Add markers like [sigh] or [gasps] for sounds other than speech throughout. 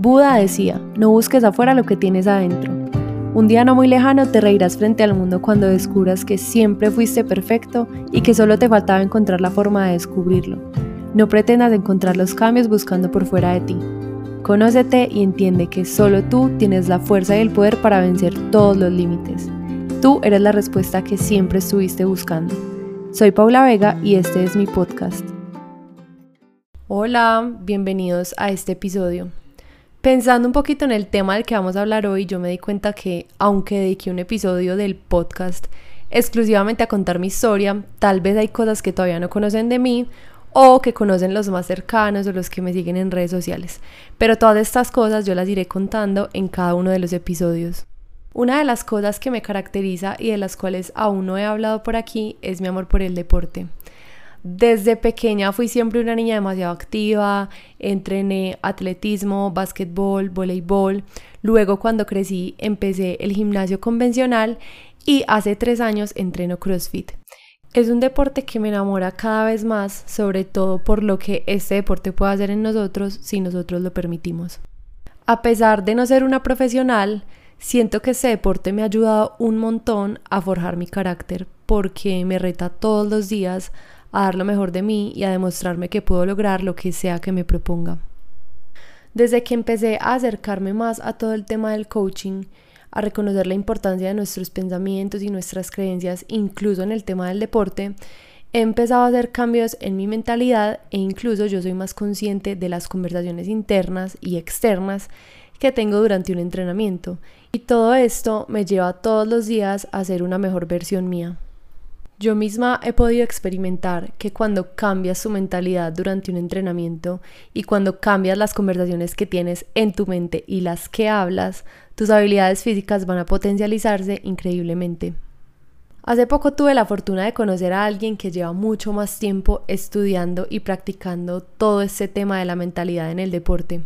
Buda decía, no busques afuera lo que tienes adentro. Un día no muy lejano te reirás frente al mundo cuando descubras que siempre fuiste perfecto y que solo te faltaba encontrar la forma de descubrirlo. No pretendas encontrar los cambios buscando por fuera de ti. Conócete y entiende que solo tú tienes la fuerza y el poder para vencer todos los límites. Tú eres la respuesta que siempre estuviste buscando. Soy Paula Vega y este es mi podcast. Hola, bienvenidos a este episodio. Pensando un poquito en el tema del que vamos a hablar hoy, yo me di cuenta que aunque dediqué un episodio del podcast exclusivamente a contar mi historia, tal vez hay cosas que todavía no conocen de mí o que conocen los más cercanos o los que me siguen en redes sociales. Pero todas estas cosas yo las iré contando en cada uno de los episodios. Una de las cosas que me caracteriza y de las cuales aún no he hablado por aquí es mi amor por el deporte. Desde pequeña fui siempre una niña demasiado activa, entrené atletismo, básquetbol, voleibol. Luego cuando crecí empecé el gimnasio convencional y hace tres años entreno CrossFit. Es un deporte que me enamora cada vez más, sobre todo por lo que este deporte puede hacer en nosotros si nosotros lo permitimos. A pesar de no ser una profesional, siento que este deporte me ha ayudado un montón a forjar mi carácter porque me reta todos los días a dar lo mejor de mí y a demostrarme que puedo lograr lo que sea que me proponga. Desde que empecé a acercarme más a todo el tema del coaching, a reconocer la importancia de nuestros pensamientos y nuestras creencias, incluso en el tema del deporte, he empezado a hacer cambios en mi mentalidad e incluso yo soy más consciente de las conversaciones internas y externas que tengo durante un entrenamiento. Y todo esto me lleva todos los días a ser una mejor versión mía. Yo misma he podido experimentar que cuando cambias tu mentalidad durante un entrenamiento y cuando cambias las conversaciones que tienes en tu mente y las que hablas, tus habilidades físicas van a potencializarse increíblemente. Hace poco tuve la fortuna de conocer a alguien que lleva mucho más tiempo estudiando y practicando todo este tema de la mentalidad en el deporte.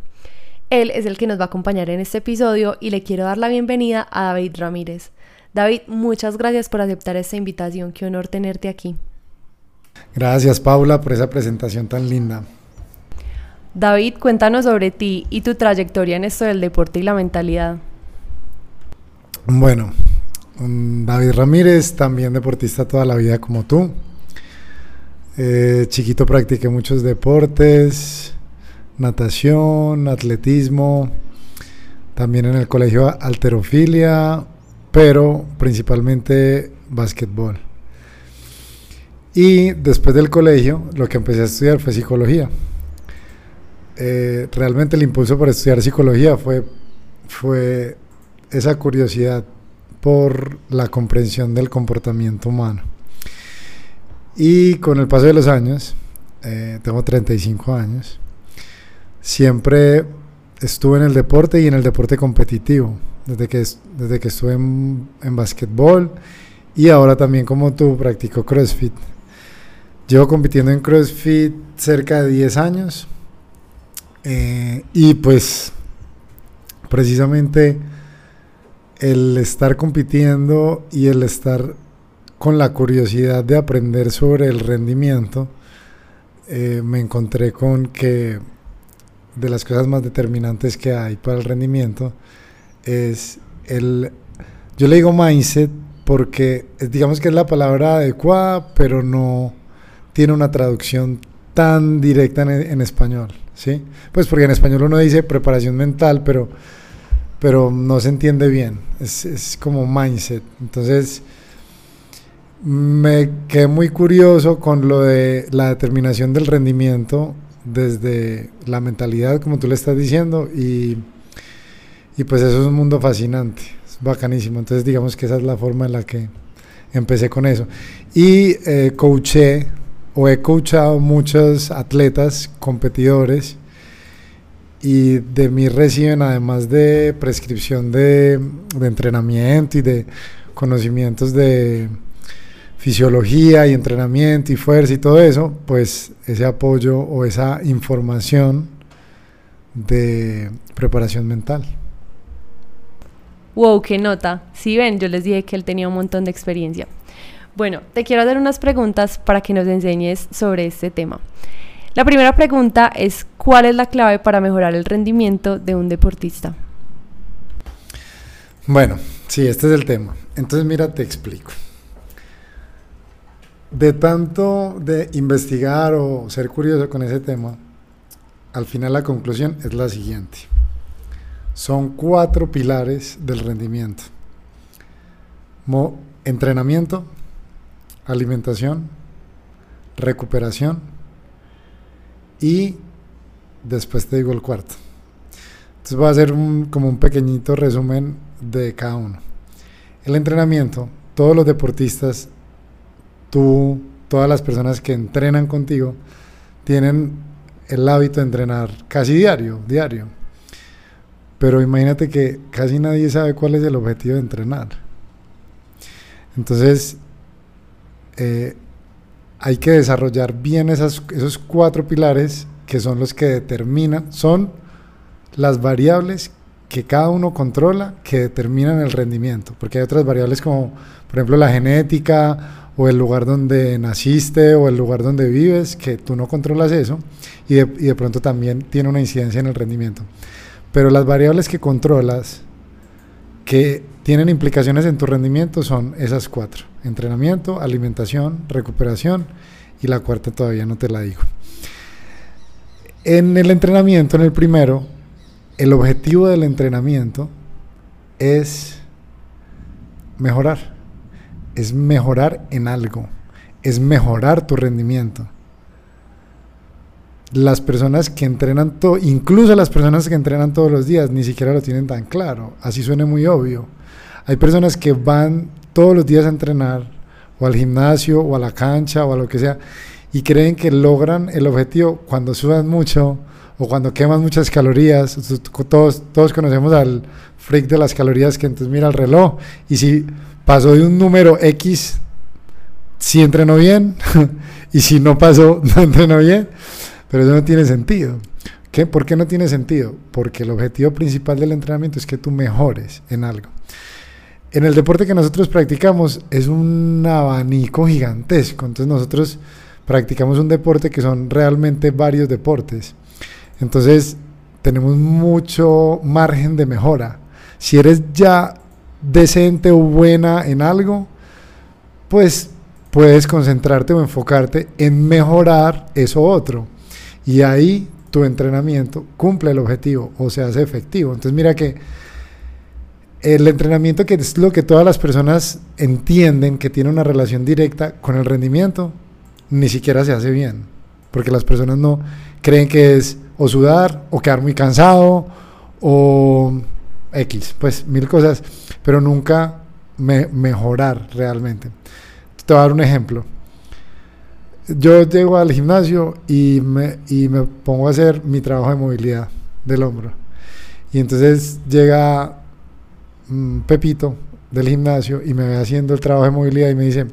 Él es el que nos va a acompañar en este episodio y le quiero dar la bienvenida a David Ramírez. David, muchas gracias por aceptar esta invitación. Qué honor tenerte aquí. Gracias, Paula, por esa presentación tan linda. David, cuéntanos sobre ti y tu trayectoria en esto del deporte y la mentalidad. Bueno, mm, David Ramírez, también deportista toda la vida como tú. Eh, chiquito practiqué muchos deportes, natación, atletismo, también en el colegio alterofilia, pero principalmente básquetbol. Y después del colegio, lo que empecé a estudiar fue psicología. Eh, realmente el impulso para estudiar psicología fue, fue esa curiosidad por la comprensión del comportamiento humano. Y con el paso de los años, eh, tengo 35 años, siempre estuve en el deporte y en el deporte competitivo desde que, desde que estuve en, en básquetbol y ahora también como tú practico CrossFit. Llevo compitiendo en CrossFit cerca de 10 años eh, y pues precisamente el estar compitiendo y el estar con la curiosidad de aprender sobre el rendimiento, eh, me encontré con que de las cosas más determinantes que hay para el rendimiento es el, yo le digo mindset porque digamos que es la palabra adecuada, pero no tiene una traducción tan directa en, español, ¿sí? Pues porque en español uno dice preparación mental, pero, pero no se entiende bien, es, es como mindset. Entonces, me quedé muy curioso con lo de la determinación del rendimiento desde la mentalidad, como tú le estás diciendo, y y pues eso es un mundo fascinante, es bacanísimo. Entonces digamos que esa es la forma en la que empecé con eso. Y eh, coaché o he coachado muchos atletas, competidores, y de mí reciben además de prescripción de, de entrenamiento y de conocimientos de fisiología y entrenamiento y fuerza y todo eso, pues ese apoyo o esa información de preparación mental. Wow, qué nota. Si ven, yo les dije que él tenía un montón de experiencia. Bueno, te quiero hacer unas preguntas para que nos enseñes sobre este tema. La primera pregunta es, ¿cuál es la clave para mejorar el rendimiento de un deportista? Bueno, sí, este es el tema. Entonces, mira, te explico. De tanto de investigar o ser curioso con ese tema, al final la conclusión es la siguiente. Son cuatro pilares del rendimiento. entrenamiento, alimentación, recuperación y después te digo el cuarto. Entonces voy a hacer como un pequeñito resumen de cada uno. El entrenamiento, todos los deportistas, tú, todas las personas que entrenan contigo, tienen el hábito de entrenar casi diario, diario. Pero imagínate que casi nadie sabe cuál es el objetivo de entrenar. Entonces, eh, hay que desarrollar bien esos cuatro pilares que son los que determinan, son las variables que cada uno controla que determinan el rendimiento, porque hay otras variables como, por ejemplo, la genética o el lugar donde naciste o el lugar donde vives, que tú no controlas eso y de, y de pronto también tiene una incidencia en el rendimiento. Pero las variables que controlas, que tienen implicaciones en tu rendimiento, son esas cuatro. Entrenamiento, alimentación, recuperación y la cuarta todavía no te la digo. En el entrenamiento, en el primero, el objetivo del entrenamiento es mejorar, es mejorar en algo, es mejorar tu rendimiento. Las personas que entrenan todo, incluso las personas que entrenan todos los días, ni siquiera lo tienen tan claro, así suene muy obvio. Hay personas que van todos los días a entrenar, o al gimnasio, o a la cancha, o a lo que sea, y creen que logran el objetivo cuando sudan mucho, o cuando quemas muchas calorías, todos, todos conocemos al freak de las calorías que entonces mira el reloj y si pasó de un número X, si entrenó bien [laughs] y si no pasó, [laughs] no entrenó bien, pero eso no tiene sentido. ¿Por qué no tiene sentido? Porque el objetivo principal del entrenamiento es que tú mejores en algo. En el deporte que nosotros practicamos es un abanico gigantesco, entonces nosotros practicamos un deporte que son realmente varios deportes. Entonces, tenemos mucho margen de mejora. Si eres ya decente o buena en algo, pues puedes concentrarte o enfocarte en mejorar eso otro. Y ahí tu entrenamiento cumple el objetivo o se hace efectivo. Entonces mira que el entrenamiento que es lo que todas las personas entienden que tiene una relación directa con el rendimiento, ni siquiera se hace bien. Porque las personas no creen que es o sudar, o quedar muy cansado, o X, pues mil cosas, pero nunca mejorar realmente. Te voy a dar un ejemplo. Yo llego al gimnasio y me, y me pongo a hacer mi trabajo de movilidad del hombro. Y entonces llega mm, Pepito del gimnasio y me ve haciendo el trabajo de movilidad y me dice,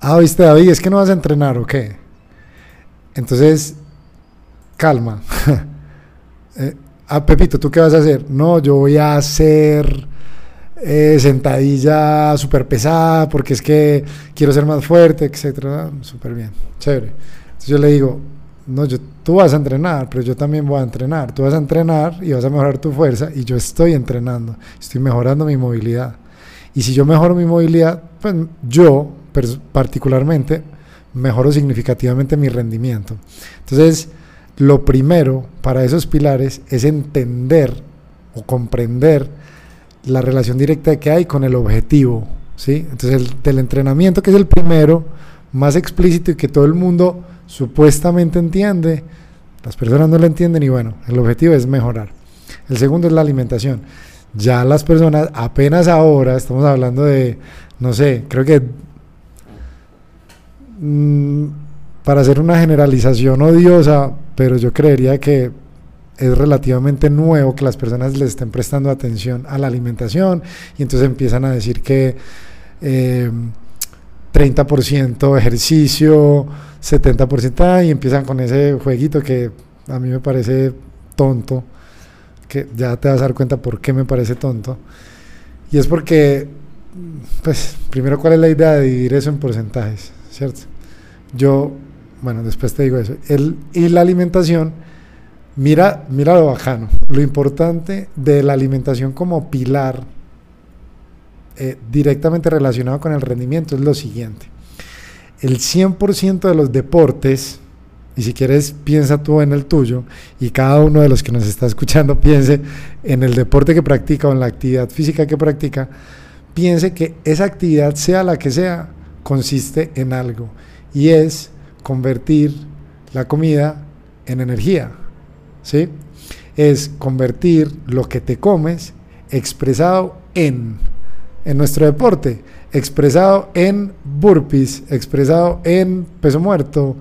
ah, viste David, es que no vas a entrenar o qué. Entonces calma. [laughs] eh, ah, Pepito, ¿tú qué vas a hacer? No, yo voy a hacer eh, sentadilla súper pesada porque es que quiero ser más fuerte, etcétera. Súper bien, chévere. Entonces yo le digo, no, yo, tú vas a entrenar, pero yo también voy a entrenar. Tú vas a entrenar y vas a mejorar tu fuerza y yo estoy entrenando, estoy mejorando mi movilidad. Y si yo mejoro mi movilidad, pues yo particularmente mejoro significativamente mi rendimiento. Entonces, lo primero para esos pilares es entender o comprender la relación directa que hay con el objetivo. ¿sí? Entonces, el del entrenamiento, que es el primero, más explícito y que todo el mundo supuestamente entiende, las personas no lo entienden y bueno, el objetivo es mejorar. El segundo es la alimentación. Ya las personas, apenas ahora, estamos hablando de, no sé, creo que... Mmm, para hacer una generalización odiosa, pero yo creería que es relativamente nuevo que las personas le estén prestando atención a la alimentación y entonces empiezan a decir que 30% eh, ejercicio, 70% y empiezan con ese jueguito que a mí me parece tonto, que ya te vas a dar cuenta por qué me parece tonto. Y es porque, pues, primero, ¿cuál es la idea de dividir eso en porcentajes? ¿Cierto? Yo bueno, después te digo eso. El, y la alimentación, mira, mira lo bajano. Lo importante de la alimentación como pilar eh, directamente relacionado con el rendimiento es lo siguiente. El 100% de los deportes, y si quieres piensa tú en el tuyo, y cada uno de los que nos está escuchando [laughs] piense en el deporte que practica o en la actividad física que practica, piense que esa actividad, sea la que sea, consiste en algo, y es convertir la comida en energía, ¿sí? Es convertir lo que te comes expresado en, en nuestro deporte, expresado en burpees, expresado en peso muerto,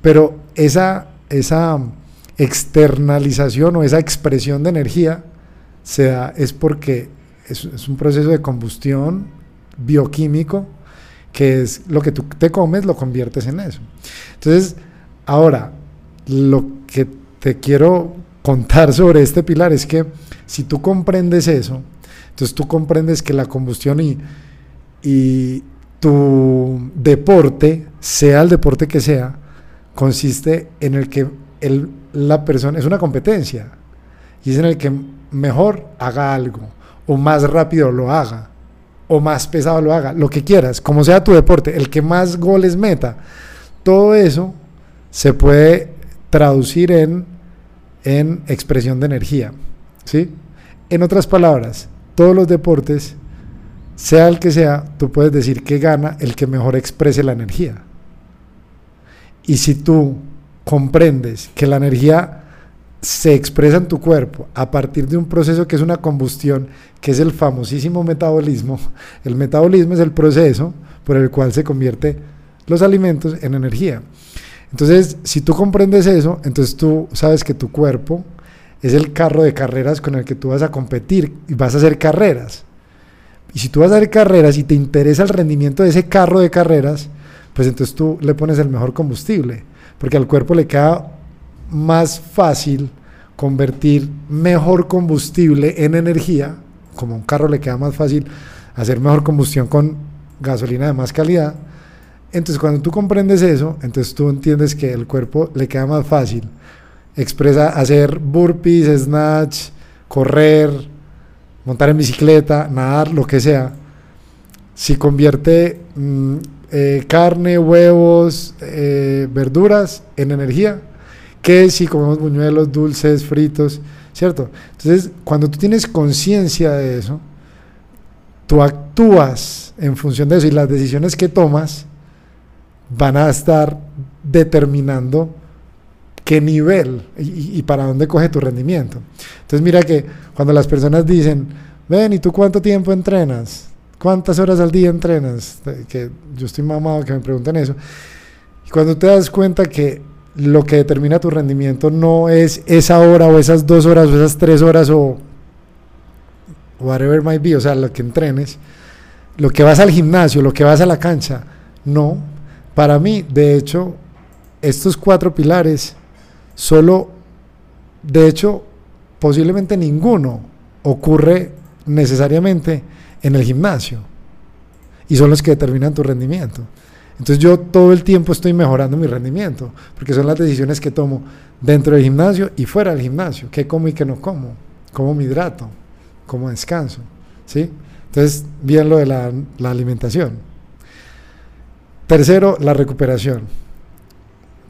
pero esa, esa externalización o esa expresión de energía es porque es, es un proceso de combustión bioquímico que es lo que tú te comes, lo conviertes en eso. Entonces, ahora, lo que te quiero contar sobre este pilar es que si tú comprendes eso, entonces tú comprendes que la combustión y, y tu deporte, sea el deporte que sea, consiste en el que el, la persona, es una competencia, y es en el que mejor haga algo, o más rápido lo haga, o más pesado lo haga, lo que quieras, como sea tu deporte, el que más goles meta, todo eso se puede traducir en, en expresión de energía. ¿sí? En otras palabras, todos los deportes, sea el que sea, tú puedes decir que gana el que mejor exprese la energía. Y si tú comprendes que la energía se expresa en tu cuerpo a partir de un proceso que es una combustión, que es el famosísimo metabolismo. [laughs] El metabolismo es el proceso por el cual se convierte los alimentos en energía. Entonces, si tú comprendes eso, entonces tú sabes que tu cuerpo es el carro de carreras con el que tú vas a competir y vas a hacer carreras. Y si tú vas a hacer carreras y te interesa el rendimiento de ese carro de carreras, pues entonces tú le pones el mejor combustible, porque al cuerpo le queda más fácil convertir mejor combustible en energía, como a un carro le queda más fácil hacer mejor combustión con gasolina de más calidad. Entonces cuando tú comprendes eso, entonces tú entiendes que el cuerpo le queda más fácil. Expresa hacer burpees, snatch, correr, montar en bicicleta, nadar, lo que sea. Si convierte mm, eh, carne, huevos, eh, verduras en energía, que si comemos buñuelos, dulces, fritos, ¿cierto? Entonces, cuando tú tienes conciencia de eso, tú actúas en función de eso y las decisiones que tomas van a estar determinando qué nivel y, y, para dónde coge tu rendimiento. Entonces mira que cuando las personas dicen, ven, ¿y tú cuánto tiempo entrenas? ¿Cuántas horas al día entrenas? Que yo estoy mamado que me pregunten eso. Y cuando te das cuenta que lo que determina tu rendimiento no es esa hora o esas dos horas o esas tres horas o whatever might be, o sea, lo que entrenes, lo que vas al gimnasio, lo que vas a la cancha, no. Para mí, de hecho, estos cuatro pilares, solo, de hecho, posiblemente ninguno ocurre necesariamente en el gimnasio y son los que determinan tu rendimiento. Entonces yo todo el tiempo estoy mejorando mi rendimiento, porque son las decisiones que tomo dentro del gimnasio y fuera del gimnasio, qué como y qué no como, cómo me hidrato, cómo descanso, ¿sí? Entonces, bien lo de la, la alimentación. Tercero, la recuperación.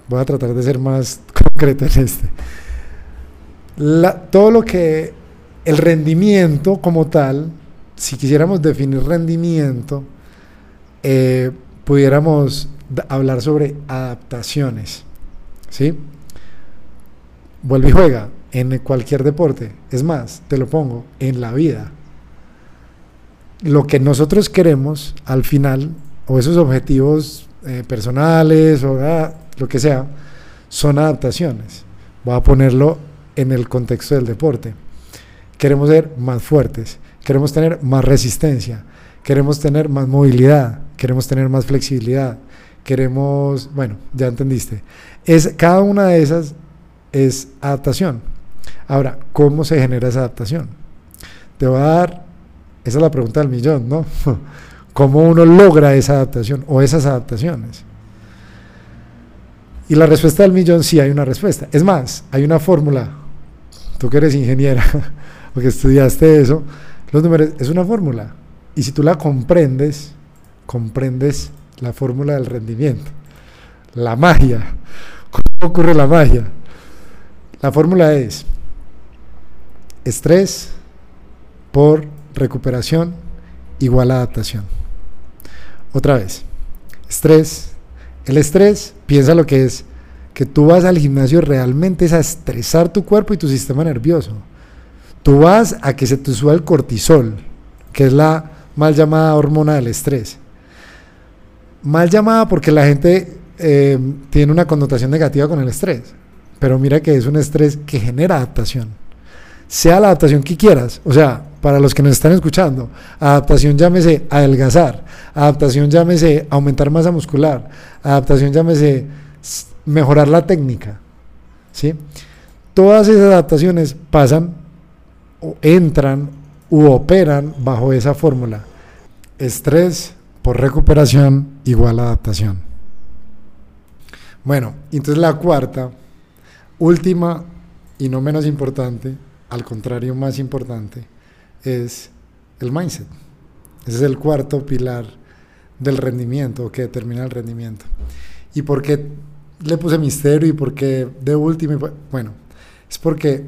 Voy a tratar de ser más [laughs] concreto en este. Todo lo que el rendimiento como tal, si quisiéramos definir rendimiento, eh, pudiéramos hablar sobre adaptaciones. ¿Sí? Vuelve y juega en cualquier deporte. Es más, te lo pongo, en la vida. Lo que nosotros queremos al final, o esos objetivos eh, personales, o ah, lo que sea, son adaptaciones. Voy a ponerlo en el contexto del deporte. Queremos ser más fuertes, queremos tener más resistencia, queremos tener más movilidad, queremos tener más flexibilidad, queremos, bueno, ya entendiste. Es, cada una de esas es adaptación. Ahora, ¿cómo se genera esa adaptación? Te voy a dar, esa es la pregunta del millón, ¿no? [laughs] ¿Cómo uno logra esa adaptación o esas adaptaciones? Y la respuesta del millón, sí hay una respuesta. Es más, hay una fórmula. Tú que eres ingeniera, [laughs] porque estudiaste eso, los números, es una fórmula. Y si tú la comprendes, comprendes la fórmula del rendimiento. La magia. ¿Cómo ocurre la magia? La fórmula es estrés por recuperación igual a adaptación. Otra vez, estrés. El estrés, piensa lo que es, que tú vas al gimnasio realmente es a estresar tu cuerpo y tu sistema nervioso. Tú vas a que se te suba el cortisol, que es la mal llamada hormona del estrés. Mal llamada porque la gente eh, tiene una connotación negativa con el estrés, pero mira que es un estrés que genera adaptación. Sea la adaptación que quieras, o sea, para los que nos están escuchando, adaptación llámese adelgazar, adaptación llámese aumentar masa muscular, adaptación llámese mejorar la técnica. ¿sí? Todas esas adaptaciones pasan o entran u operan bajo esa fórmula. Estrés por recuperación igual adaptación. Bueno, entonces la cuarta, última y no menos importante, al contrario más importante, es el mindset. Ese es el cuarto pilar del rendimiento que determina el rendimiento. ¿Y por qué le puse misterio y por qué de último? Bueno, es porque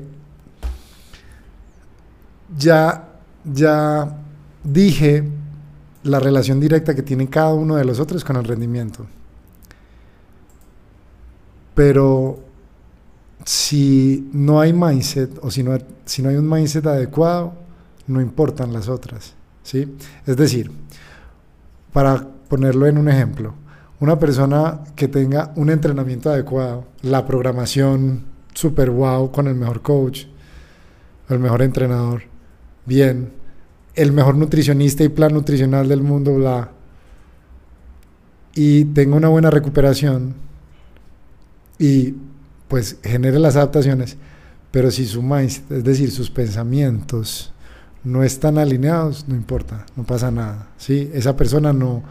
ya, ya dije la relación directa que tiene cada uno de los otros con el rendimiento. Pero si no hay mindset o si no, si no hay un mindset adecuado, no importan las otras. ¿sí? Es decir, para ponerlo en un ejemplo, una persona que tenga un entrenamiento adecuado, la programación super wow con el mejor coach, el mejor entrenador, bien, el mejor nutricionista y plan nutricional del mundo, bla, y tenga una buena recuperación y pues genere las adaptaciones, pero si su mindset, es decir, sus pensamientos no están alineados, no importa, no pasa nada, ¿sí? Esa persona no,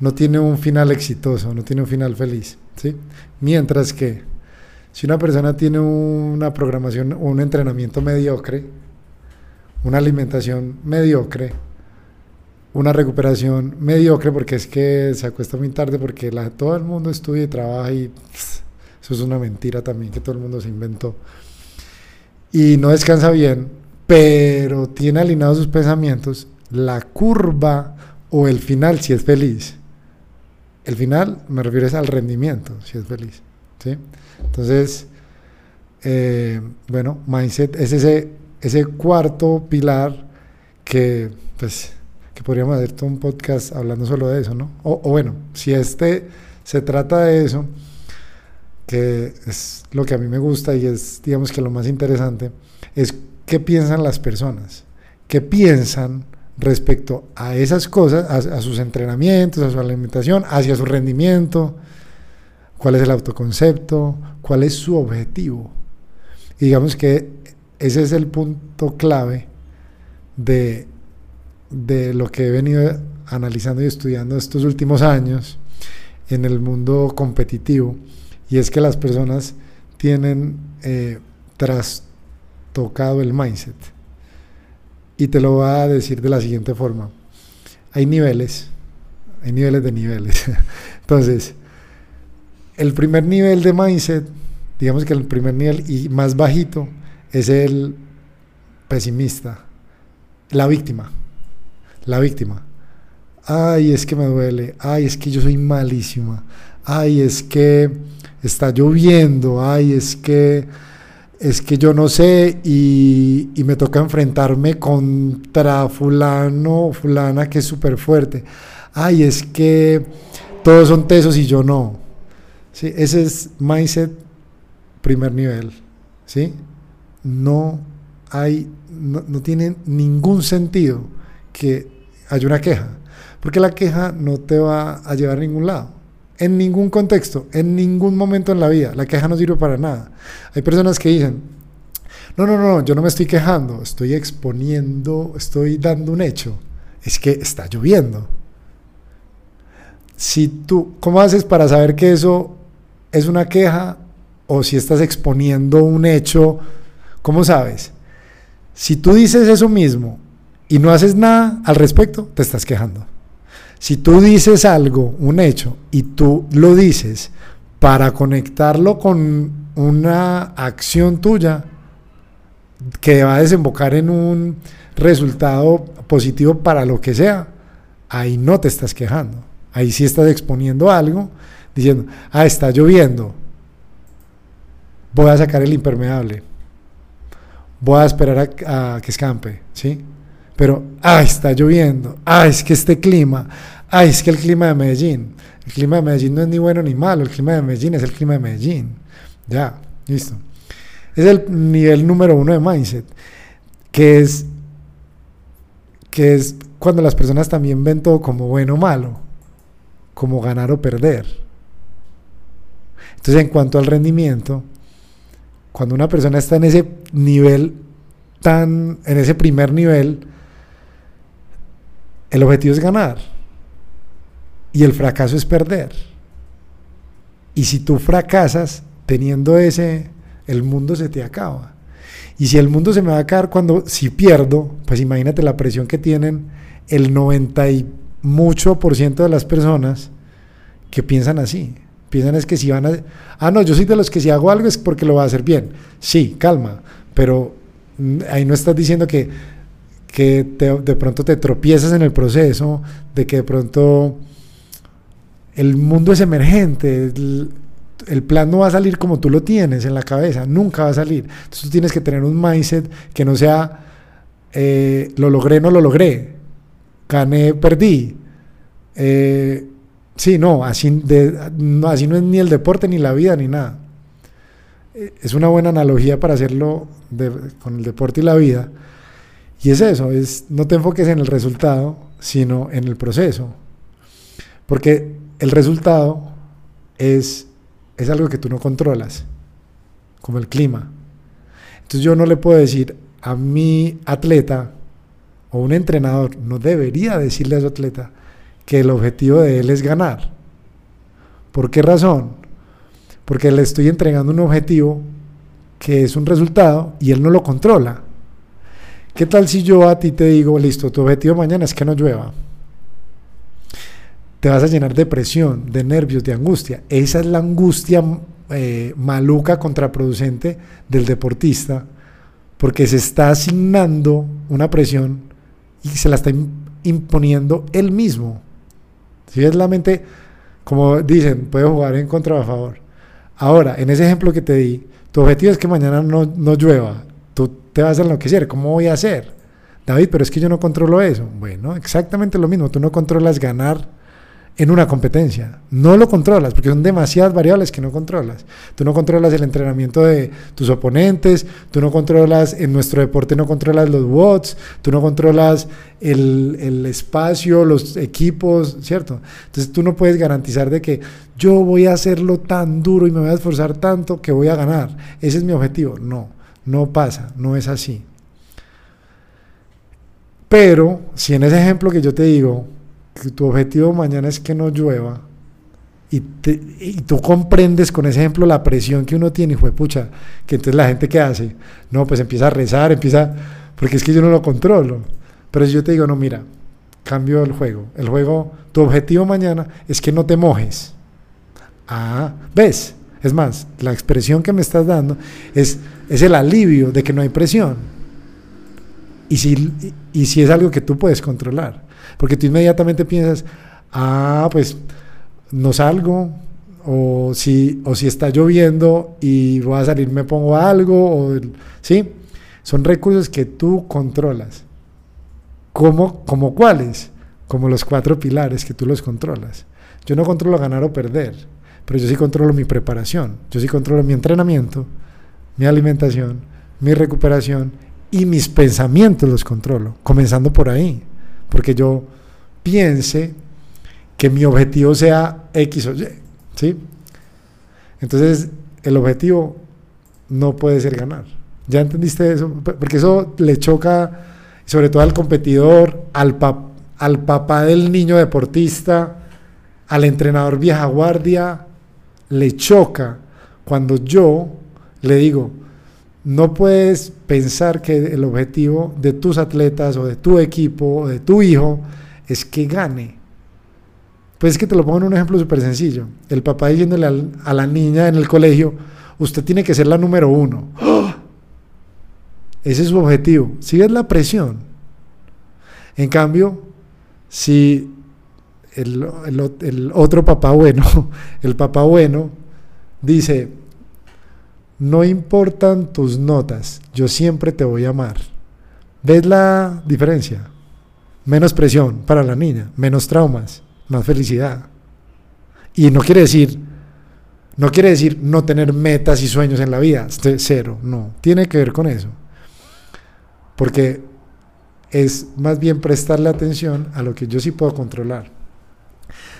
no tiene un final exitoso, no tiene un final feliz, ¿sí? Mientras que si una persona tiene una programación o un entrenamiento mediocre, una alimentación mediocre, una recuperación mediocre, porque es que se acuesta muy tarde, porque la, todo el mundo estudia y trabaja y eso es una mentira también que todo el mundo se inventó. Y no descansa bien, pero tiene alineados sus pensamientos, la curva o el final si es feliz. El final me refiero al rendimiento, si es feliz. ¿sí? Entonces, eh, bueno, mindset es ese ese cuarto pilar que, pues, que podríamos hacer todo un podcast hablando solo de eso, ¿no? O, bueno, si este se trata de eso, que es lo que a mí me gusta y es, digamos que lo más interesante, es qué piensan las personas, qué piensan respecto a esas cosas, a, sus entrenamientos, a su alimentación, hacia su rendimiento, cuál es el autoconcepto, cuál es su objetivo. Y digamos que ese es el punto clave de, de lo que he venido analizando y estudiando estos últimos años en el mundo competitivo y es que las personas tienen eh, trastocado el mindset. Y te lo voy a decir de la siguiente forma. Hay niveles hay niveles de niveles. [laughs] Entonces el primer nivel de mindset digamos que el primer nivel y más bajito es el pesimista, la víctima, la víctima. Ay, es que me duele, ay, es que yo soy malísima, ay, es que está lloviendo, ay, es que es que yo no sé y, me toca enfrentarme contra fulano fulana que es súper fuerte. Ay, es que todos son tesos y yo no. ¿Sí? Ese es mindset primer nivel. ¿sí? no hay, no, tiene ningún sentido que haya una queja, porque la queja no te va a llevar a ningún lado. En ningún contexto, en ningún momento en la vida, la queja no sirve para nada. Hay personas que dicen, no, no, no, yo no me estoy quejando, estoy exponiendo, estoy dando un hecho. Es que está lloviendo. Si tú, ¿cómo haces para saber que eso es una queja o si estás exponiendo un hecho. ¿Cómo sabes? Si tú dices eso mismo y no haces nada al respecto, te estás quejando. Si tú dices algo, un hecho, y tú lo dices para conectarlo con una acción tuya que va a desembocar en un resultado positivo para lo que sea, ahí no te estás quejando. Ahí sí estás exponiendo algo, diciendo, ah, está lloviendo, voy a sacar el impermeable, voy a esperar a, que escampe, ¿sí? Pero, ay, está lloviendo, ay, es que este clima, ay, es que el clima de Medellín, el clima de Medellín no es ni bueno ni malo, el clima de Medellín es el clima de Medellín. Ya, listo. Es el nivel número uno de mindset, que es, que es cuando las personas también ven todo como bueno o malo, como ganar o perder. Entonces, en cuanto al rendimiento, cuando una persona está en ese nivel tan, en ese primer nivel, el objetivo es ganar y el fracaso es perder. Y si tú fracasas teniendo ese, el mundo se te acaba. Y si el mundo se me va a acabar cuando, si pierdo, pues imagínate la presión que tienen el 90 y mucho por ciento de las personas que piensan así. Piensan es que si van a... Ah, no, yo soy de los que si hago algo es porque lo va a hacer bien. Sí, calma, pero ahí no estás diciendo que, que de pronto te tropiezas en el proceso, de que de pronto el mundo es emergente, el, plan no va a salir como tú lo tienes en la cabeza, nunca va a salir. Entonces tú tienes que tener un mindset que no sea, eh, lo logré, no lo logré, gané, perdí. Eh, Sí, no así, no, así no es ni el deporte, ni la vida, ni nada. Eh, es una buena analogía para hacerlo con el deporte y la vida. Y es eso, es no te enfoques en el resultado, sino en el proceso. Porque el resultado es, es algo que tú no controlas, como el clima. Entonces yo no le puedo decir a mi atleta o un entrenador, no debería decirle a su atleta, que el objetivo de él es ganar. ¿Por qué razón? Porque le estoy entregando un objetivo que es un resultado y él no lo controla. ¿Qué tal si yo a ti te digo, listo, tu objetivo mañana es que no llueva? Te vas a llenar de presión, de nervios, de angustia. Esa es la angustia eh, maluca, contraproducente del deportista, porque se está asignando una presión y se la está imponiendo él mismo. Si es la mente, como dicen, puede jugar en contra o a favor. Ahora, en ese ejemplo que te di, tu objetivo es que mañana no, no llueva. Tú te vas a enloquecer. ¿Cómo voy a hacer? David, pero es que yo no controlo eso. Bueno, exactamente lo mismo. Tú no controlas ganar en una competencia. No lo controlas porque son demasiadas variables que no controlas. Tú no controlas el entrenamiento de tus oponentes, tú no controlas, en nuestro deporte no controlas los watts, tú no controlas el, el espacio, los equipos, ¿cierto? Entonces tú no puedes garantizar de que yo voy a hacerlo tan duro y me voy a esforzar tanto que voy a ganar. Ese es mi objetivo. No, no pasa, no es así. Pero si en ese ejemplo que yo te digo, que tu objetivo mañana es que no llueva, y, tú comprendes con ese ejemplo la presión que uno tiene, y fue pucha, que entonces la gente que hace, no, pues empieza a rezar, empieza, porque es que yo no lo controlo. Pero si yo te digo, no, mira, cambio el juego. El juego, tu objetivo mañana es que no te mojes. Ah, ¿ves? Es más, la expresión que me estás dando es, es el alivio de que no hay presión. Y si, y si es algo que tú puedes controlar. Porque tú inmediatamente piensas, ah, pues no salgo, o si, o si está lloviendo y voy a salir me pongo algo, o, ¿sí? Son recursos que tú controlas. ¿Cómo, ¿Como cuáles? Como los cuatro pilares que tú los controlas. Yo no controlo ganar o perder, pero yo sí controlo mi preparación, yo sí controlo mi entrenamiento, mi alimentación, mi recuperación y mis pensamientos los controlo, comenzando por ahí porque yo piense que mi objetivo sea X o Y, ¿sí? Entonces, el objetivo no puede ser ganar. ¿Ya entendiste eso? Porque eso le choca, sobre todo al competidor, al, al papá del niño deportista, al entrenador vieja guardia, le choca cuando yo le digo, no puedes pensar que el objetivo de tus atletas o de tu equipo o de tu hijo es que gane. Pues es que te lo pongo en un ejemplo súper sencillo. El papá diciéndole a la niña en el colegio, usted tiene que ser la número uno. [gasps] Ese es su objetivo. Si es la presión. En cambio, si el, el otro papá bueno, [laughs] el papá bueno, dice, no importan tus notas, yo siempre te voy a amar. ¿Ves la diferencia? Menos presión para la niña, menos traumas, más felicidad. Y no quiere decir, no quiere decir no tener metas y sueños en la vida, cero, no, tiene que ver con eso. Porque es más bien prestarle atención a lo que yo sí puedo controlar.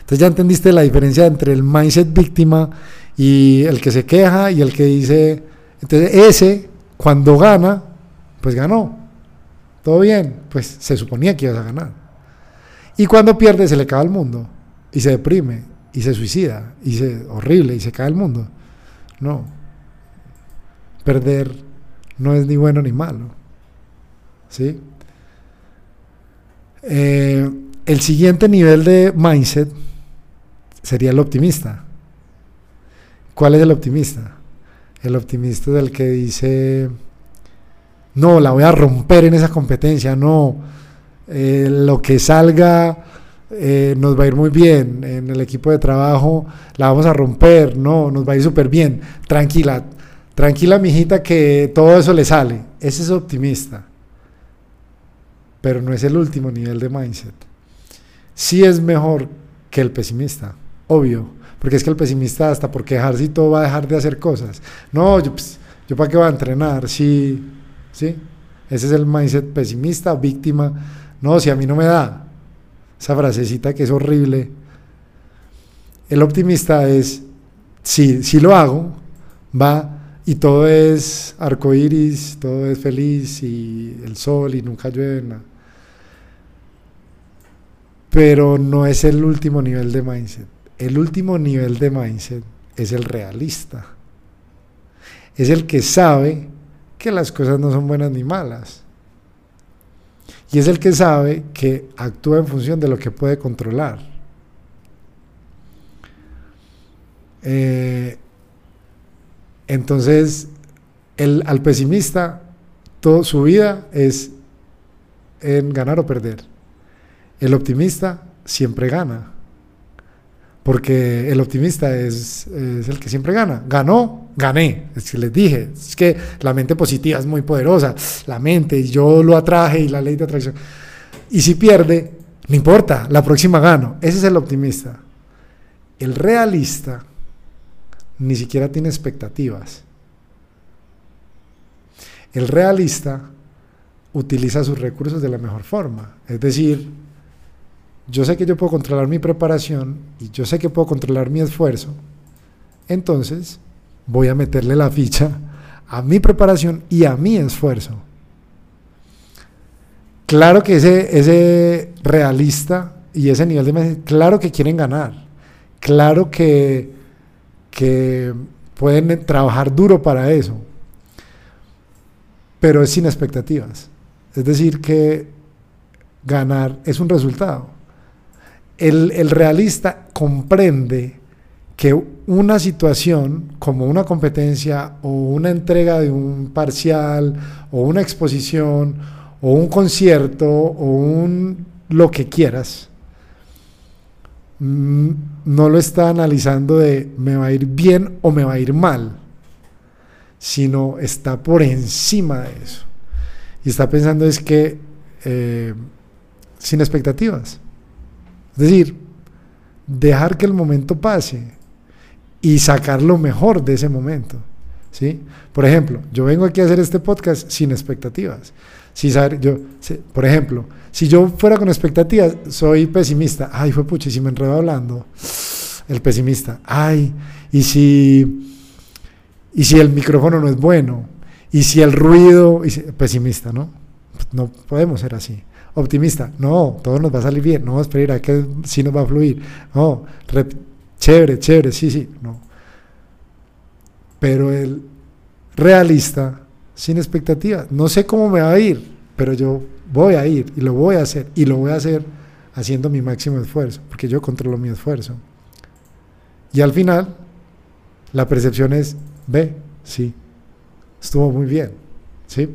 Entonces ya entendiste la diferencia entre el mindset víctima y el que se queja y el que dice, entonces ese cuando gana, pues ganó. Todo bien, pues se suponía que ibas a ganar. Y cuando pierde se le cae el mundo y se deprime y se suicida y se horrible y se cae el mundo. No. Perder no es ni bueno ni malo. ¿Sí? Eh, el siguiente nivel de mindset sería el optimista. ¿Cuál es el optimista? El optimista es el que dice, no, la voy a romper en esa competencia, no, eh, lo que salga eh, nos va a ir muy bien, en el equipo de trabajo la vamos a romper, no, nos va a ir súper bien, tranquila, tranquila mijita que todo eso le sale, ese es optimista, pero no es el último nivel de mindset. Sí es mejor que el pesimista, obvio, porque es que el pesimista hasta por quejarse y todo va a dejar de hacer cosas. No, yo, pues, yo para qué voy a entrenar, sí, sí. Ese es el mindset pesimista, víctima. No, si a mí no me da. Esa frasecita que es horrible. El optimista es, sí, sí lo hago, va y todo es arcoíris, todo es feliz y el sol y nunca llueve nada. Pero no es el último nivel de mindset. El último nivel de mindset es el realista. Es el que sabe que las cosas no son buenas ni malas. Y es el que sabe que actúa en función de lo que puede controlar. Eh, entonces, el, al pesimista, toda su vida es en ganar o perder. El optimista siempre gana. Porque el optimista es, el que siempre gana. Ganó, gané. Es que les dije, es que la mente positiva es muy poderosa. La mente, yo lo atraje y la ley de atracción. Y si pierde, no importa, la próxima gano. Ese es el optimista. El realista ni siquiera tiene expectativas. El realista utiliza sus recursos de la mejor forma. Es decir, yo sé que yo puedo controlar mi preparación y yo sé que puedo controlar mi esfuerzo, entonces voy a meterle la ficha a mi preparación y a mi esfuerzo. Claro que ese, ese realista y ese nivel de claro que quieren ganar, claro que, que pueden trabajar duro para eso, pero es sin expectativas. Es decir, que ganar es un resultado el, realista comprende que una situación como una competencia o una entrega de un parcial o una exposición o un concierto o un lo que quieras, mm, no lo está analizando de me va a ir bien o me va a ir mal, sino está por encima de eso. Y está pensando es que eh, sin expectativas. Es decir, dejar que el momento pase y sacar lo mejor de ese momento. ¿sí? Por ejemplo, yo vengo aquí a hacer este podcast sin expectativas. Si yo, por ejemplo, si yo fuera con expectativas, soy pesimista. Ay, fue pucha, y si me enredo hablando. El pesimista. Ay, y si, y si el micrófono no es bueno. Y si el ruido. Y pesimista, ¿no? No podemos ser así optimista. No, todo nos va a salir bien. No, espera, que sí nos va a fluir. No, chévere, chévere, sí, sí. No. pero el realista, sin expectativa. No sé cómo me va a ir, pero yo voy a ir y lo voy a hacer y lo voy a hacer haciendo mi máximo esfuerzo, porque yo controlo mi esfuerzo. Y al final, la percepción es, ve, sí, estuvo muy bien, ¿sí?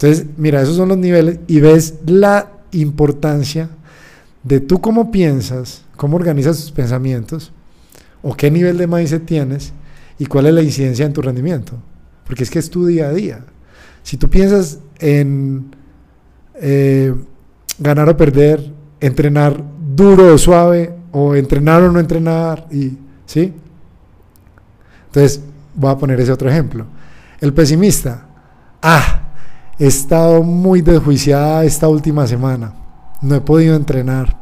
Entonces, mira, esos son los niveles y ves la importancia de tú cómo piensas, cómo organizas tus pensamientos, o qué nivel de mindset tienes y cuál es la incidencia en tu rendimiento. Porque es que es tu día a día. Si tú piensas en eh, ganar o perder, entrenar duro o suave, o entrenar o no entrenar, y, ¿sí? Entonces, voy a poner ese otro ejemplo. El pesimista, ah, he estado muy desjuiciada esta última semana, no he podido entrenar,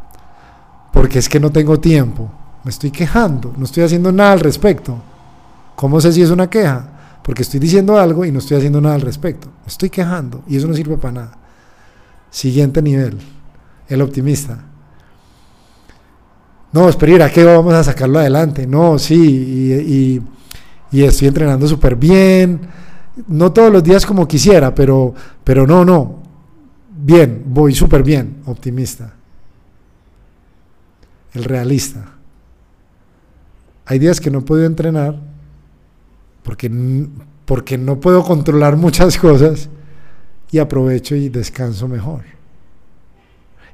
porque es que no tengo tiempo, me estoy quejando, no estoy haciendo nada al respecto. ¿Cómo sé si es una queja? Porque estoy diciendo algo y no estoy haciendo nada al respecto. Me estoy quejando y eso no sirve para nada. Siguiente nivel, el optimista. No, espera, ¿a qué vamos a sacarlo adelante? No, sí, y, estoy entrenando súper bien. No todos los días como quisiera, pero, pero no, no. Bien, voy súper bien, optimista. El realista. Hay días que no podido entrenar porque, porque no puedo controlar [laughs] muchas cosas y aprovecho y descanso mejor.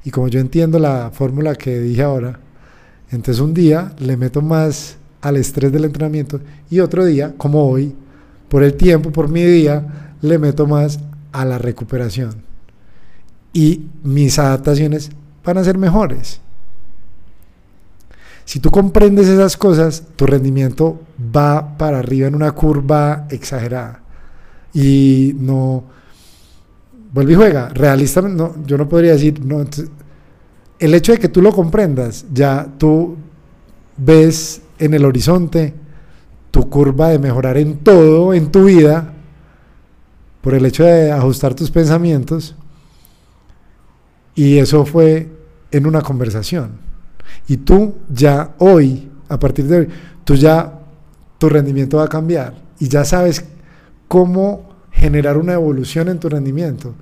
Y como yo entiendo la fórmula que dije ahora, entonces un día le meto más al estrés del entrenamiento y otro día, como hoy, por el tiempo, por mi día, le meto más a la recuperación. Y mis adaptaciones van a ser mejores. Si tú comprendes esas cosas, tu rendimiento va para arriba en una curva exagerada. Y no, vuelve y juega. Realista, no, yo no podría decir, no, el hecho de que tú lo comprendas, ya tú ves en el horizonte tu curva de mejorar en todo en tu vida por el hecho de ajustar tus pensamientos. Y eso fue en una conversación. Y tú ya hoy, a partir de hoy, tú ya, tu rendimiento va a cambiar. Y ya sabes cómo generar una evolución en tu rendimiento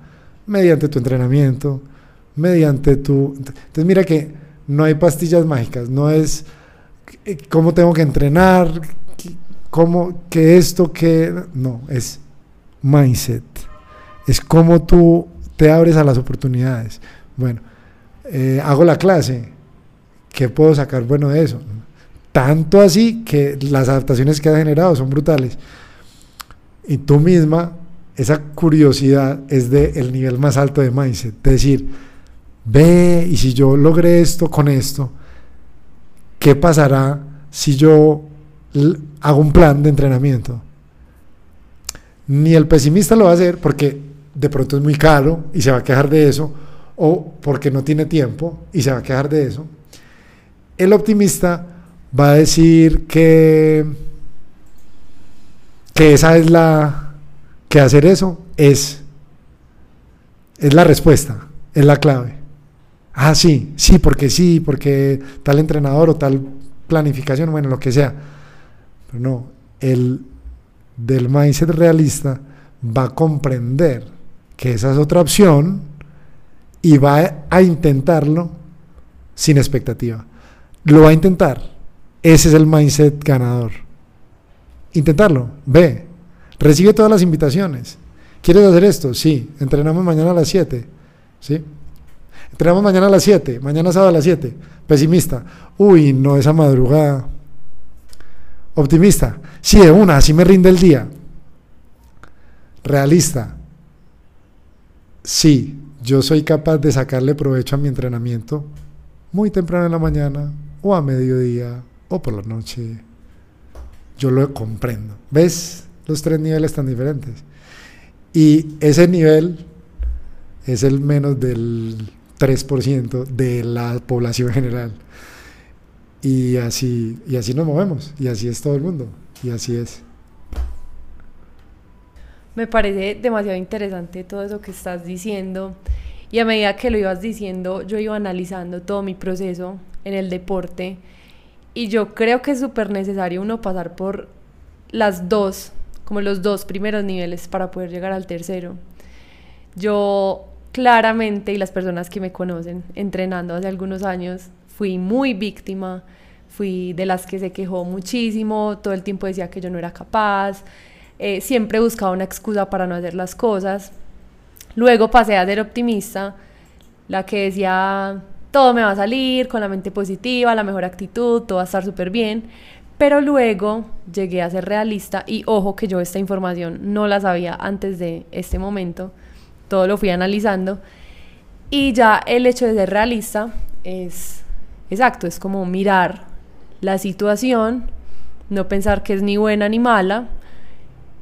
mediante tu entrenamiento, mediante tu... Entonces mira que no hay pastillas mágicas, no es eh, cómo tengo que entrenar, cómo, que esto, que... No, es mindset, es cómo tú te abres a las oportunidades. Bueno, eh, hago la clase, ¿qué puedo sacar bueno de eso? Tanto así que las adaptaciones que ha generado son brutales. Y tú misma esa curiosidad es del el nivel más alto de mindset. Es decir, ve y si yo logré esto con esto, ¿qué pasará si yo hago un plan de entrenamiento? Ni el pesimista lo va a hacer porque de pronto es muy caro y se va a quejar de eso, o porque no tiene tiempo y se va a quejar de eso. El optimista va a decir que, que esa es la que hacer eso es, es la respuesta, es la clave. Ah, sí, sí, porque sí, porque tal entrenador o tal planificación, bueno, lo que sea. No, el del mindset realista va a comprender que esa es otra opción y va a intentarlo sin expectativa. Lo va a intentar. Ese es el mindset ganador. Intentarlo. Ve, Recibe todas las invitaciones. ¿Quieres hacer esto? Sí. Entrenamos mañana a las 7. ¿Sí? Entrenamos mañana a las 7. Mañana sábado a las 7. Pesimista. Uy, no, esa madrugada. Optimista. Sí, de una, así me rinde el día. Realista. Sí, yo soy capaz de sacarle provecho a mi entrenamiento muy temprano en la mañana o a mediodía o por la noche. Yo lo comprendo. ¿Ves? los tres niveles tan diferentes. Y ese nivel es el menos del 3% de la población general. Y así, y así nos movemos, y así es todo el mundo, y así es. Me parece demasiado interesante todo eso que estás diciendo. Y a medida que lo ibas diciendo, yo iba analizando todo mi proceso en el deporte. Y yo creo que es súper necesario uno pasar por las dos, como los dos primeros niveles para poder llegar al tercero. Yo claramente, y las personas que me conocen entrenando hace algunos años, fui muy víctima, fui de las que se quejó muchísimo, todo el tiempo decía que yo no era capaz, eh, siempre buscaba una excusa para no hacer las cosas. Luego pasé a ser optimista, la que decía todo me va a salir con la mente positiva, la mejor actitud, todo va a estar súper bien. Pero luego llegué a ser realista y ojo que yo esta información no la sabía antes de este momento, todo lo fui analizando y ya el hecho de ser realista es exacto, es como mirar la situación, no pensar que es ni buena ni mala,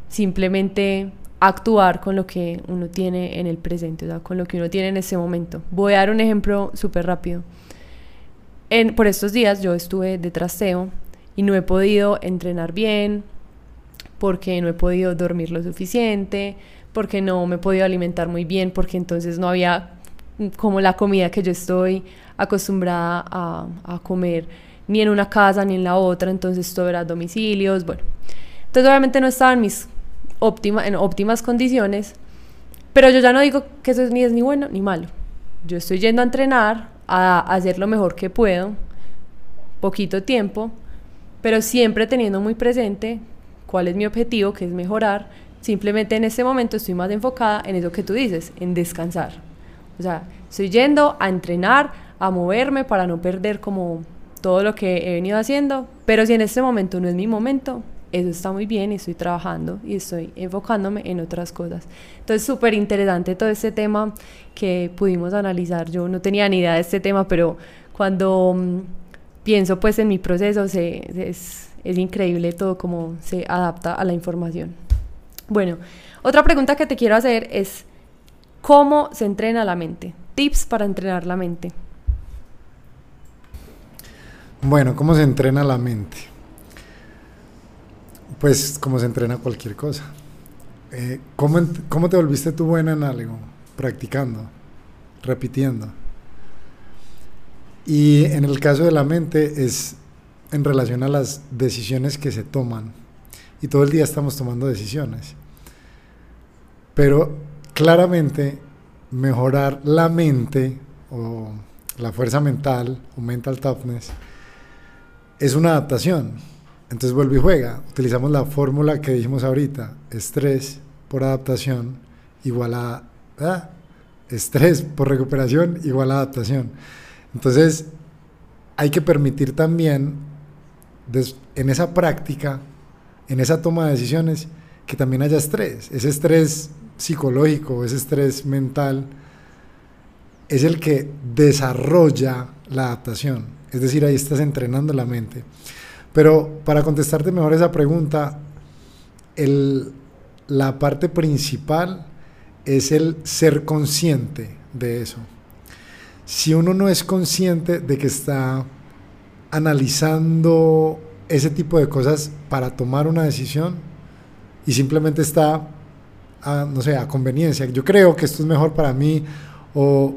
simplemente actuar con lo que uno tiene en el presente, o sea, con lo que uno tiene en ese momento. Voy a dar un ejemplo súper rápido. En, por estos días yo estuve de trasteo y no he podido entrenar bien porque no he podido dormir lo suficiente, porque no me he podido alimentar muy bien, porque entonces no había como la comida que yo estoy acostumbrada a, a comer ni en una casa ni en la otra, entonces todo era domicilios, bueno. Entonces obviamente no estaba en mis óptima, en óptimas condiciones, pero yo ya no digo que eso ni es ni bueno ni malo. Yo estoy yendo a entrenar, a, hacer lo mejor que puedo, poquito tiempo, pero siempre teniendo muy presente cuál es mi objetivo, que es mejorar. Simplemente en este momento estoy más enfocada en eso que tú dices, en descansar. O sea, estoy yendo a entrenar, a moverme para no perder como todo lo que he venido haciendo, pero si en este momento no es mi momento, eso está muy bien y estoy trabajando y estoy enfocándome en otras cosas. Entonces, súper interesante todo este tema que pudimos analizar. Yo no tenía ni idea de este tema, pero cuando mm, pienso pues en mi proceso, se, es, es increíble todo cómo se adapta a la información. Bueno, otra pregunta que te quiero hacer es, ¿cómo se entrena la mente? Tips para entrenar la mente. Bueno, ¿cómo se entrena la mente? Pues como se entrena cualquier cosa. Eh, ¿cómo, ¿Cómo te volviste tú buena en algo? Practicando, repitiendo. Y en el caso de la mente es en relación a las decisiones que se toman. Y todo el día estamos tomando decisiones. Pero claramente mejorar la mente o la fuerza mental o mental toughness es una adaptación. Entonces vuelve y juega. Utilizamos la fórmula que dijimos ahorita. Estrés por adaptación igual a... Estrés por recuperación igual a adaptación. Entonces hay que permitir también en esa práctica, en esa toma de decisiones, que también haya estrés. Ese estrés psicológico, ese estrés mental, es el que desarrolla la adaptación. Es decir, ahí estás entrenando la mente. Pero para contestarte mejor esa pregunta, la parte principal es el ser consciente de eso. Si uno no es consciente de que está analizando ese tipo de cosas para tomar una decisión y simplemente está, a, no sé, a conveniencia, yo creo que esto es mejor para mí, o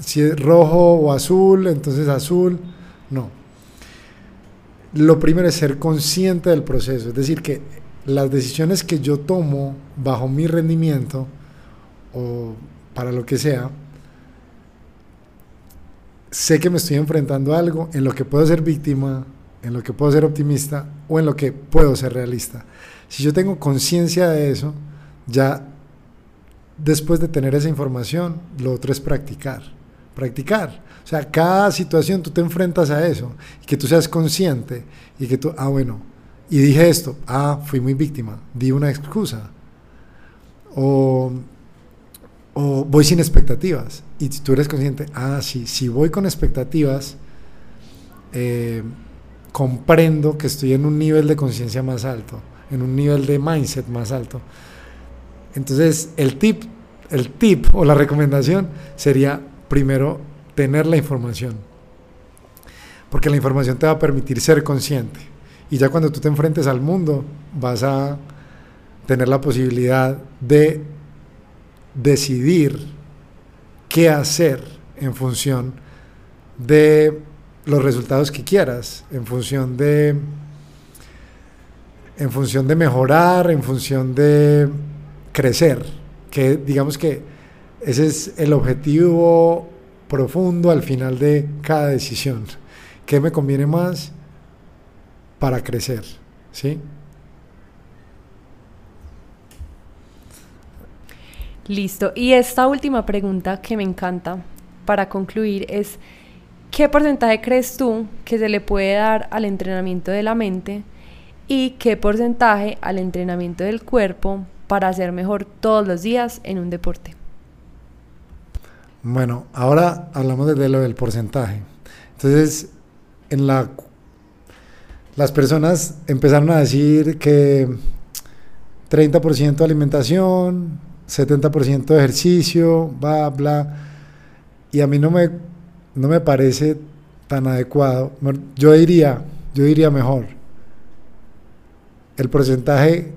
si es rojo o azul, entonces azul no. Lo primero es ser consciente del proceso, es decir, que las decisiones que yo tomo bajo mi rendimiento o para lo que sea, sé que me estoy enfrentando a algo en lo que puedo ser víctima, en lo que puedo ser optimista o en lo que puedo ser realista. Si yo tengo conciencia de eso, ya después de tener esa información, lo otro es practicar. Practicar. O sea, cada situación tú te enfrentas a eso, y que tú seas consciente y que tú, ah, bueno, y dije esto, ah, fui muy víctima, di una excusa. O, o voy sin expectativas. Y tú eres consciente, ah, sí, si voy con expectativas, eh, comprendo que estoy en un nivel de conciencia más alto, en un nivel de mindset más alto. Entonces, el tip, el tip o la recomendación sería primero tener la información. Porque la información te va a permitir ser consciente. Y ya cuando tú te enfrentes al mundo, vas a tener la posibilidad de decidir qué hacer en función de los resultados que quieras, en función de en función de mejorar, en función de crecer, que digamos que ese es el objetivo profundo al final de cada decisión. ¿Qué me conviene más para crecer? ¿Sí? Listo. Y esta última pregunta que me encanta para concluir es, ¿qué porcentaje crees tú que se le puede dar al entrenamiento de la mente y qué porcentaje al entrenamiento del cuerpo para ser mejor todos los días en un deporte? Bueno, ahora hablamos de lo del porcentaje. Entonces, en la las personas empezaron a decir que 30% de alimentación, 70% de ejercicio, bla, bla. Y a mí no me, no me parece tan adecuado. Yo diría, yo diría mejor. El porcentaje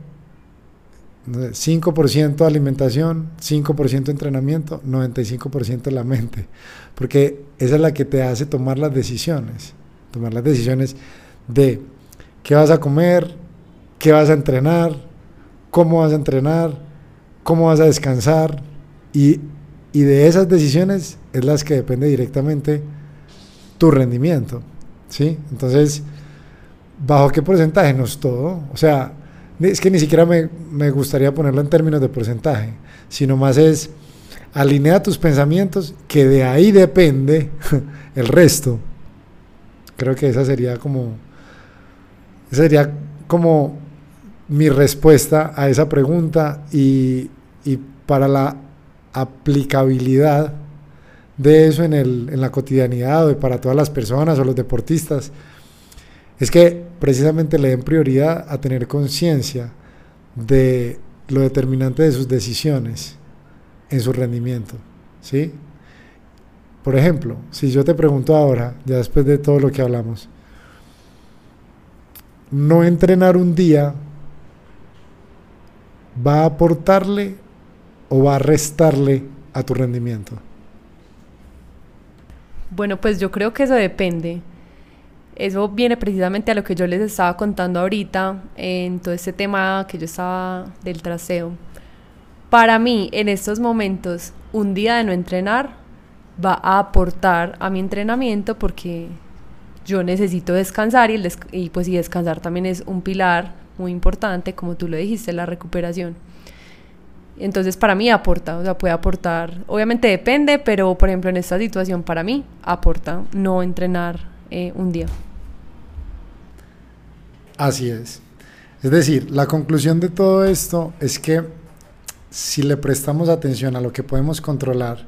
5% alimentación, 5% entrenamiento, 95% la mente. Porque esa es la que te hace tomar las decisiones. Tomar las decisiones de qué vas a comer, qué vas a entrenar, cómo vas a entrenar, cómo vas a descansar. Y, y de esas decisiones es las que depende directamente tu rendimiento. ¿sí? Entonces, ¿bajo qué porcentaje? No es todo. O sea, es que ni siquiera me, me, gustaría ponerlo en términos de porcentaje, sino más es alinea tus pensamientos, que de ahí depende [laughs] el resto. Creo que esa sería como, sería como mi respuesta a esa pregunta y, y para la aplicabilidad de eso en, el, en la cotidianidad o para todas las personas o los deportistas es que precisamente le den prioridad a tener conciencia de lo determinante de sus decisiones en su rendimiento, ¿sí? Por ejemplo, si yo te pregunto ahora, ya después de todo lo que hablamos, no entrenar un día va a aportarle o va a restarle a tu rendimiento? Bueno, pues yo creo que eso depende. Eso viene precisamente a lo que yo les estaba contando ahorita en todo este tema que yo estaba del traseo. Para mí, en estos momentos, un día de no entrenar va a aportar a mi entrenamiento porque yo necesito descansar y, y pues y descansar también es un pilar muy importante, como tú lo dijiste, la recuperación. Entonces para mí aporta, o sea, puede aportar, obviamente depende, pero por ejemplo en esta situación para mí aporta no entrenar eh, un día. Así es. Es decir, la conclusión de todo esto es que si le prestamos atención a lo que podemos controlar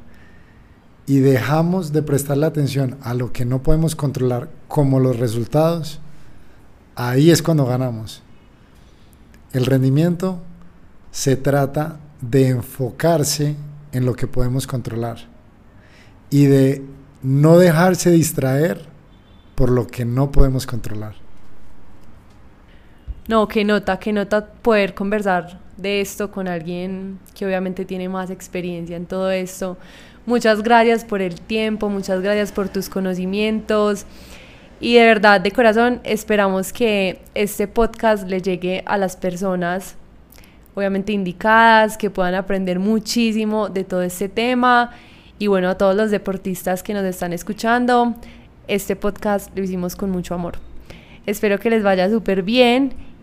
y dejamos de prestarle atención a lo que no podemos controlar, como los resultados, ahí es cuando ganamos. El rendimiento se trata de enfocarse en lo que podemos controlar y de no dejarse distraer por lo que no podemos controlar. No, qué nota, qué nota poder conversar de esto con alguien que obviamente tiene más experiencia en todo esto. Muchas gracias por el tiempo, muchas gracias por tus conocimientos. Y de verdad, de corazón, esperamos que este podcast le llegue a las personas, obviamente indicadas, que puedan aprender muchísimo de todo este tema. Y bueno, a todos los deportistas que nos están escuchando, este podcast lo hicimos con mucho amor. Espero que les vaya súper bien